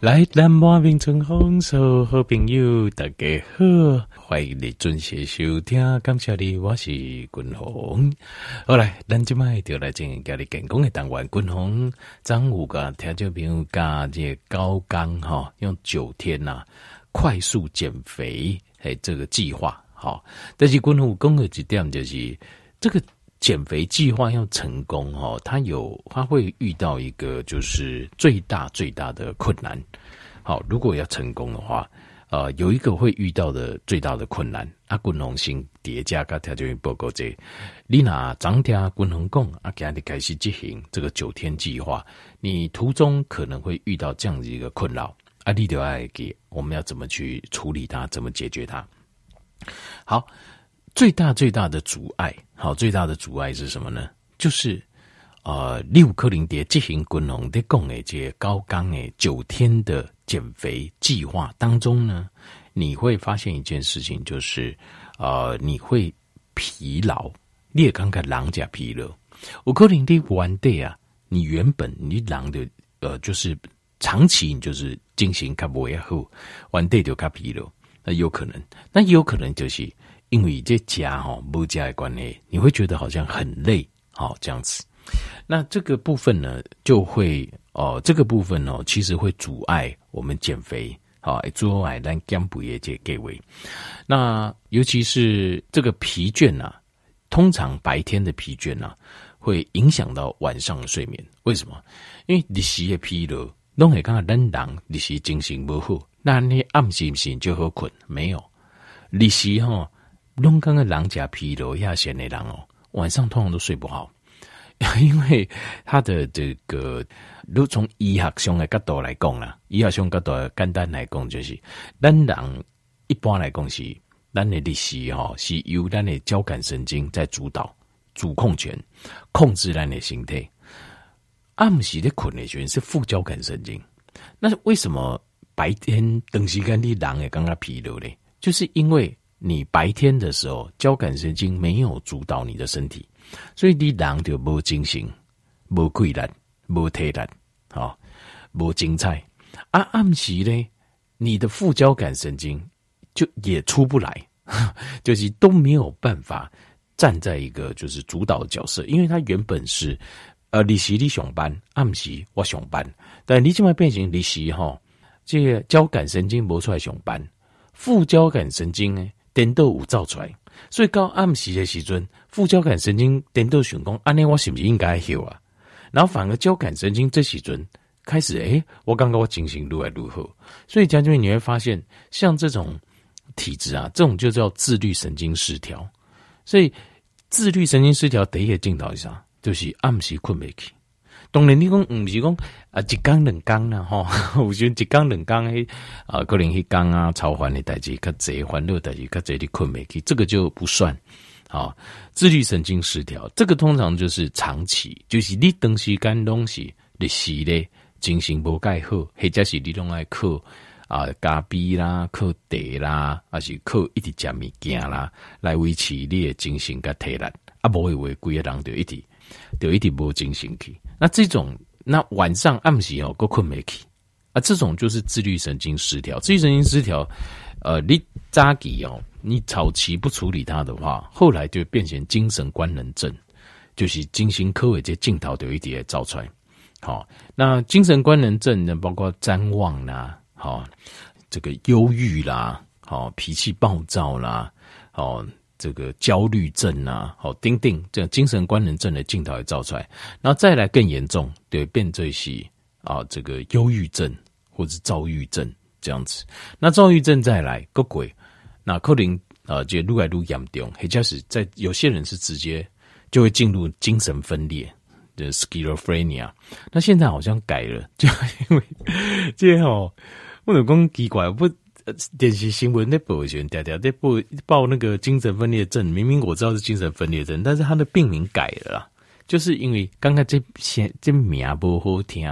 来，南华冰城红手好朋友，大家好，欢迎你准时收听，感谢你，我是君鸿。好来，咱今麦就来进行家里健康的单元。君鸿张五个听众朋友加这高刚哈，用九天呐、啊、快速减肥诶，这个计划好。但是君鸿讲的一点就是这个。减肥计划要成功哦，他有他会遇到一个就是最大最大的困难。好，如果要成功的话，呃，有一个会遇到的最大的困难。阿滚龙星叠加个条件报告这，你拿张天滚龙贡啊，给你开始执行这个九天计划，你途中可能会遇到这样子一个困扰。阿你就爱给我们要怎么去处理它，怎么解决它？好。最大最大的阻碍，好，最大的阻碍是什么呢？就是，呃，六克林蝶进行滚龙的共诶这高纲诶九天的减肥计划当中呢，你会发现一件事情，就是，呃，你会疲劳，你也刚刚狼甲疲劳。五克林的 one day 啊，你原本你狼的，呃，就是长期你就是进行卡不也后，one day 就卡疲劳，那有可能，那也有可能就是。因为这家哈不加的关系，你会觉得好像很累，好这样子。那这个部分呢，就会哦，这个部分哦，其实会阻碍我们减肥，好阻碍咱减肥的这各位。那尤其是这个疲倦啊，通常白天的疲倦啊，会影响到晚上的睡眠。为什么？因为你时的疲劳，弄会讲咱人你是精神不好，那你暗时不行就好困？没有，你是哈。弄刚刚狼甲疲劳亚闲的狼哦，晚上通常都睡不好，因为他的这个，如从医学上的角度来讲啦，医学上角度简单来讲就是，咱人一般来讲是，咱的历史哈是由咱的交感神经在主导主控权，控制咱的身体。暗时的困的权是副交感神经，那为什么白天等时间的狼也刚刚疲劳呢？就是因为。你白天的时候，交感神经没有主导你的身体，所以你人就无精神、无规律、无体力，好，无精彩。啊，暗时呢，你的副交感神经就也出不来，就是都没有办法站在一个就是主导的角色，因为它原本是呃，你时你上班，暗时我上班，但你这么变成你时哈，这个交感神经无出来上班，副交感神经呢？颠倒有造出来，所以到暗时的时阵，副交感神经颠倒想讲，安尼我是不是应该休啊？然后反而交感神经这时阵开始，诶、我刚刚我精神如何如何。所以将军你会发现，像这种体质啊，这种就叫自律神经失调。所以自律神经失调第一个镜头是啥？就是暗时困不起。当然你讲唔是讲啊一缸两缸啦吼，有时一缸两缸嘿啊，可能一缸啊超烦的代志，较侪烦恼代志，较侪你困袂去，这个就不算。好，自律神经失调，这个通常就是长期，就是你长时间东西你是咧精神无盖好，或者是你拢爱靠啊咖啡啦、靠茶啦，还是靠一直食物件啦，来维持你的精神甲体力，啊，无会为规个人就一直就一直无精神去。那这种，那晚上暗时哦，够困没起啊？这种就是自律神经失调。自律神经失调，呃，你早期哦，你早期不处理它的话，后来就变成精神官能症，就是精神科的这镜头都一点照出来。好，那精神官能症呢，包括譫妄啦，好，这个忧郁啦，好，脾气暴躁啦，好。这个焦虑症啊，好，丁丁，这精神官能症的镜头也照出来，然后再来更严重，对，变这些啊，这个忧郁症或者躁郁症这样子。那躁郁症再来个鬼，那可能啊，就越来越严重，或者是在有些人是直接就会进入精神分裂的 schizophrenia。那现在好像改了，就因为 这哦，我有讲奇怪不。电视新闻那报选调调，那报报那个精神分裂症，明明我知道是精神分裂症，但是他的病名改了啦，就是因为刚刚这些这名不好听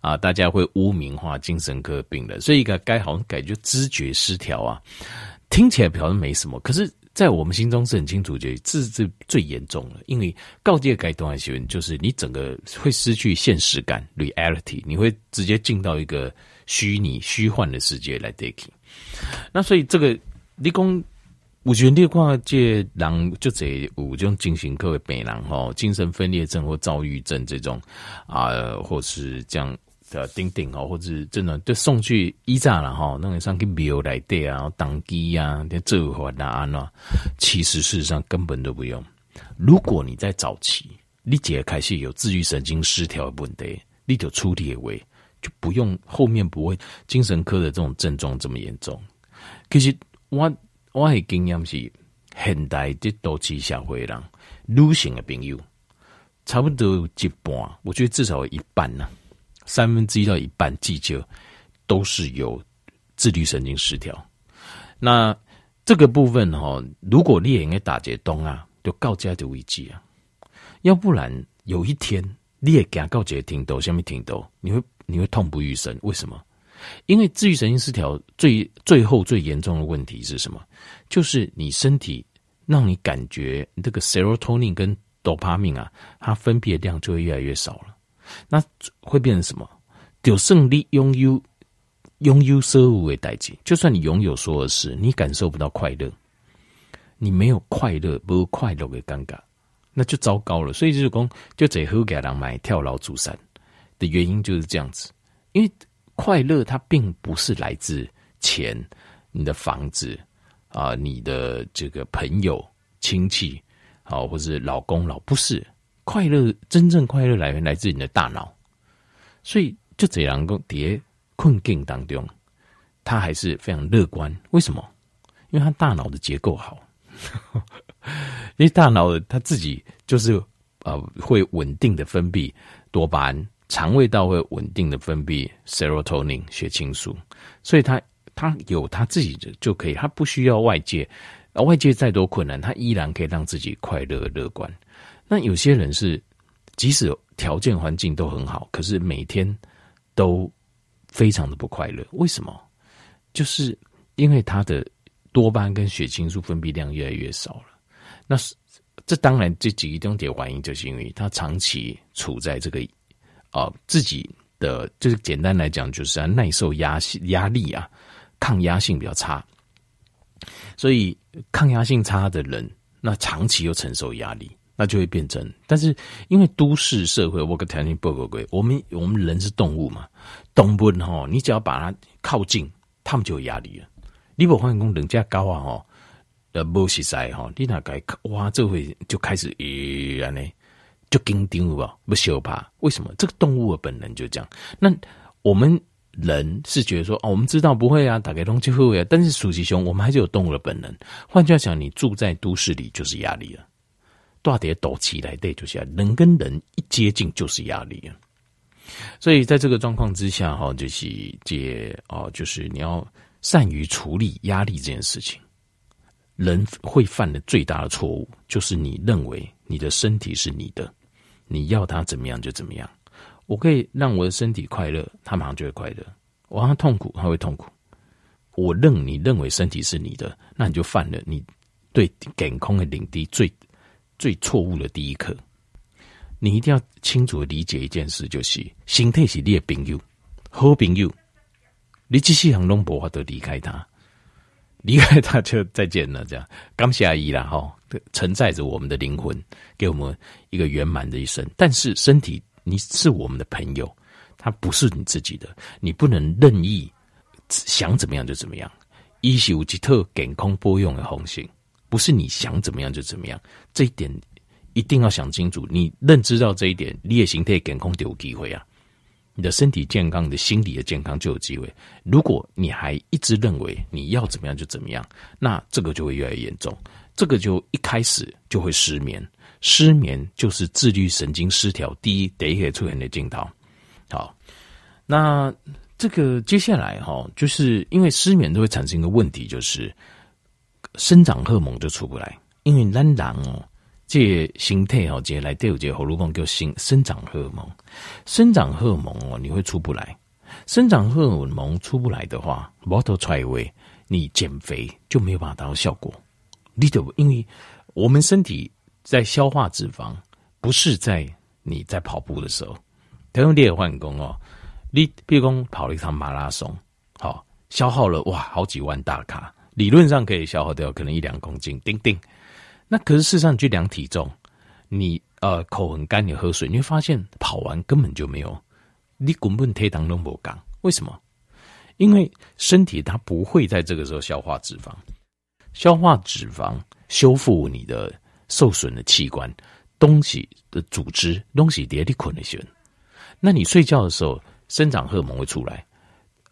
啊，大家会污名化精神科病人，所以该该好像改就知觉失调啊，听起来好像没什么，可是，在我们心中是很清楚，就这是最严重了，因为告诫该段新闻就是你整个会失去现实感 （reality），你会直接进到一个。虚拟虚幻的世界来 take。那所以这个你讲，我觉得你看这人就这有这种精神科的病人吼，精神分裂症或躁郁症这种啊、或是这样的顶顶哦，或者是真的就送去医站了哈，那个上去庙来对啊，当机啊，这做法那安喏，其实事实上根本都不用。如果你在早期，你解开始有自愈神经失调的问题，你就处理为就不用后面不会精神科的这种症状这么严重。其实我我的经验是，现代的多期社会人，女性的朋友差不多有一半，我觉得至少有一半呢、三分之一到一半，至少都是有自律神经失调。那这个部分哈，如果你也应该打结东啊。就告家的危机啊，要不然有一天你也给告解听到，下面听到，你会你会痛不欲生。为什么？因为自愈神经失调最最后最严重的问题是什么？就是你身体让你感觉这个 serotonin 跟 dopamine 啊，它分泌的量就会越来越少了。那会变成什么？就胜利拥有拥有所有的代志，就算你拥有所有事，你感受不到快乐。你没有快乐，不快乐的尴尬，那就糟糕了。所以就是讲，就最好给人买跳楼自杀的原因就是这样子。因为快乐它并不是来自钱、你的房子啊、你的这个朋友、亲戚，好、啊，或是老公老，不是快乐，真正快乐来源来自你的大脑。所以就这样个叠困境当中，他还是非常乐观。为什么？因为他大脑的结构好。因为大脑它自己就是呃会稳定的分泌多巴胺，肠胃道会稳定的分泌 serotonin 血清素，所以他他有他自己的就可以，他不需要外界，啊外界再多困难，他依然可以让自己快乐乐观。那有些人是即使条件环境都很好，可是每天都非常的不快乐，为什么？就是因为他的。多巴胺跟血清素分泌量越来越少了，那是这当然这几个重点原因，就是因为他长期处在这个啊、自己的就是简单来讲，就是啊耐受压压力啊，抗压性比较差，所以抗压性差的人，那长期又承受压力，那就会变成。但是因为都市社会，我跟条件不够贵，我们我们人是动物嘛，动物哈，你只要把它靠近，他们就有压力了。你不发现讲人家高啊吼，呃，无实在吼，你那该哇，这会就开始咦，安尼就紧张有无？不羞怕？为什么？这个动物的本能就这样。那我们人是觉得说，哦，我们知道不会啊，打开东西会啊，但是鼠吉熊，我们还是有动物的本能。换句话讲，你住在都市里就是压力了，大跌抖起来对，就是人跟人一接近就是压力啊。所以在这个状况之下，哈，就是这哦，就是你要。善于处理压力这件事情，人会犯的最大的错误就是你认为你的身体是你的，你要他怎么样就怎么样。我可以让我的身体快乐，他马上就会快乐；我让他痛苦，他会痛苦。我认你认为身体是你的，那你就犯了你对健康的领地最最错误的第一课。你一定要清楚的理解一件事，就是身体是你的朋友，好朋友。你继续很龙博话都离开他，离开他就再见了。这样，感谢阿姨啦哈，承载着我们的灵魂，给我们一个圆满的一生。但是身体，你是我们的朋友，它不是你自己的，你不能任意想怎么样就怎么样。一是有吉特健康播用的红线，不是你想怎么样就怎么样。这一点一定要想清楚。你认知到这一点，你也形态健康就有机会啊。你的身体健康，你的心理的健康就有机会。如果你还一直认为你要怎么样就怎么样，那这个就会越来越严重。这个就一开始就会失眠，失眠就是自律神经失调第一第一个出现的镜头。好，那这个接下来哈，就是因为失眠都会产生一个问题，就是生长荷尔蒙就出不来，因为男人哦。这形态哦，这来都有这个喉咙痛叫生生长荷尔蒙，生长荷尔蒙哦，你会出不来。生长荷尔蒙出不来的话，摩头出来位，你减肥就没有办法达到效果。你得因为我们身体在消化脂肪，不是在你在跑步的时候。台用电换工哦，你比如说跑了一场马拉松，好，消耗了哇好几万大卡，理论上可以消耗掉可能一两公斤，叮叮。那可是事实上你去量体重，你呃口很干，你喝水，你会发现跑完根本就没有，你根本体重都没降。为什么？因为身体它不会在这个时候消化脂肪，消化脂肪修复你的受损的器官。东西的组织，东西叠的捆的些。那你睡觉的时候，生长荷尔蒙会出来，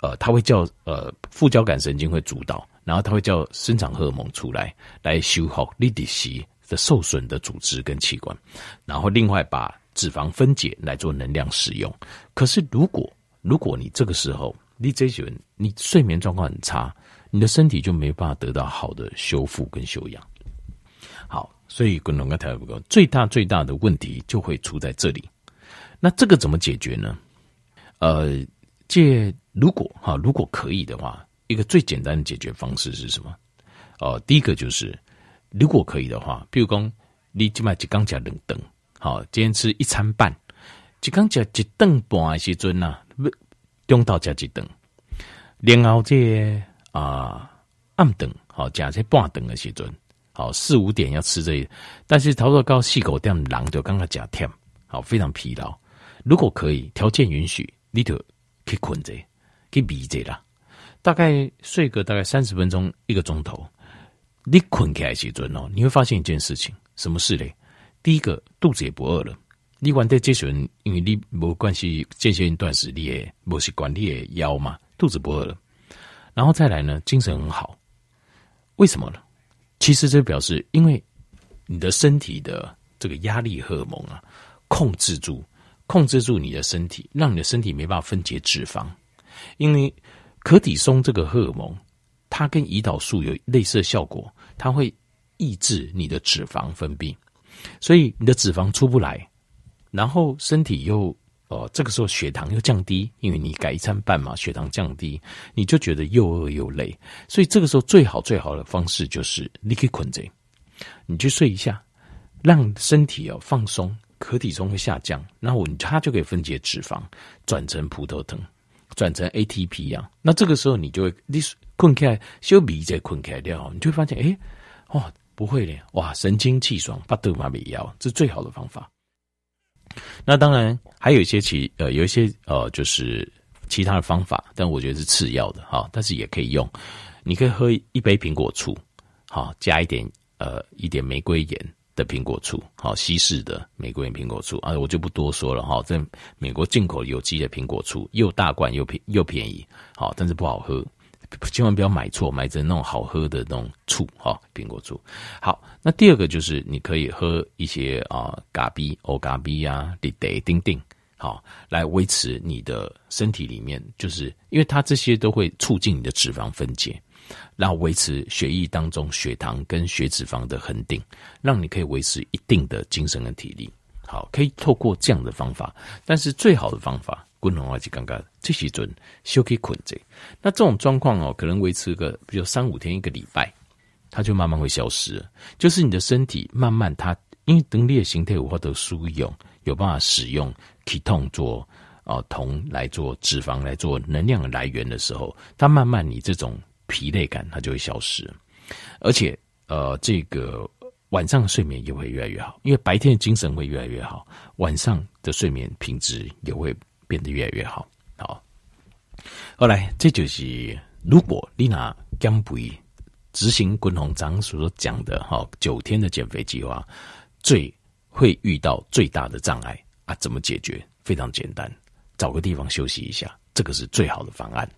呃，它会叫呃副交感神经会主导，然后它会叫生长荷尔蒙出来，来修好你的息的受损的组织跟器官，然后另外把脂肪分解来做能量使用。可是如果如果你这个时候你这些人你睡眠状况很差，你的身体就没办法得到好的修复跟修养。好。所以，滚龙跟台不够，最大最大的问题就会出在这里。那这个怎么解决呢？呃，借如果哈，如果可以的话，一个最简单的解决方式是什么？哦、呃，第一个就是，如果可以的话，比如讲，你今麦一刚加两顿，好，今天吃一餐半，一刚加一顿半的时阵呐，中到加一顿，然后这啊暗顿，好加这半顿的时阵。好，四五点要吃这，但是头头高细狗店狼就刚刚讲甜，好，非常疲劳。如果可以，条件允许，你就去困着，去眯着啦。大概睡个大概三十分钟，一个钟头。你困起来时阵哦，你会发现一件事情，什么事嘞？第一个，肚子也不饿了。你玩的这些人，因为你没关系，间歇性断食你也没习惯，你也腰嘛，肚子不饿了。然后再来呢，精神很好。为什么呢？其实这表示，因为你的身体的这个压力荷尔蒙啊，控制住，控制住你的身体，让你的身体没办法分解脂肪。因为可体松这个荷尔蒙，它跟胰岛素有类似的效果，它会抑制你的脂肪分泌，所以你的脂肪出不来，然后身体又。哦，这个时候血糖又降低，因为你改一餐半嘛，血糖降低，你就觉得又饿又累，所以这个时候最好最好的方式就是你可以困着，你去睡一下，让身体哦放松，可体重会下降，然后它就可以分解脂肪，转成葡萄糖，转成 ATP 一样。那这个时候你就会你困开，休鼻再困开掉，你就会发现，哎，哦，不会的，哇，神清气爽，巴豆马比药，这是最好的方法。那当然还有一些其呃有一些呃就是其他的方法，但我觉得是次要的哈，但是也可以用。你可以喝一杯苹果醋，好，加一点呃一点玫瑰盐的苹果醋，好，西式的玫瑰盐苹果醋啊，我就不多说了哈。在美国进口有机的苹果醋，又大罐又便又便宜，好，但是不好喝。千万不要买错，买成那种好喝的那种醋哈，苹果醋。好，那第二个就是你可以喝一些啊，咖啡、欧咖啡啊，滴滴丁丁，好，来维持你的身体里面，就是因为它这些都会促进你的脂肪分解，然后维持血液当中血糖跟血脂肪的恒定，让你可以维持一定的精神跟体力。好，可以透过这样的方法，但是最好的方法。滚龙话就刚刚这时阵休可以困着，那这种状况哦，可能维持个比如三五天一个礼拜，它就慢慢会消失。就是你的身体慢慢它，因为等裂形态无法得输用，有办法使用体痛做啊铜来做脂肪来做能量来源的时候，它慢慢你这种疲累感它就会消失，而且呃这个晚上的睡眠也会越来越好，因为白天的精神会越来越好，晚上的睡眠品质也会。变得越来越好，好。后来，这就是如果你拿减肥执行滚红章所讲的哈九天的减肥计划，最会遇到最大的障碍啊？怎么解决？非常简单，找个地方休息一下，这个是最好的方案。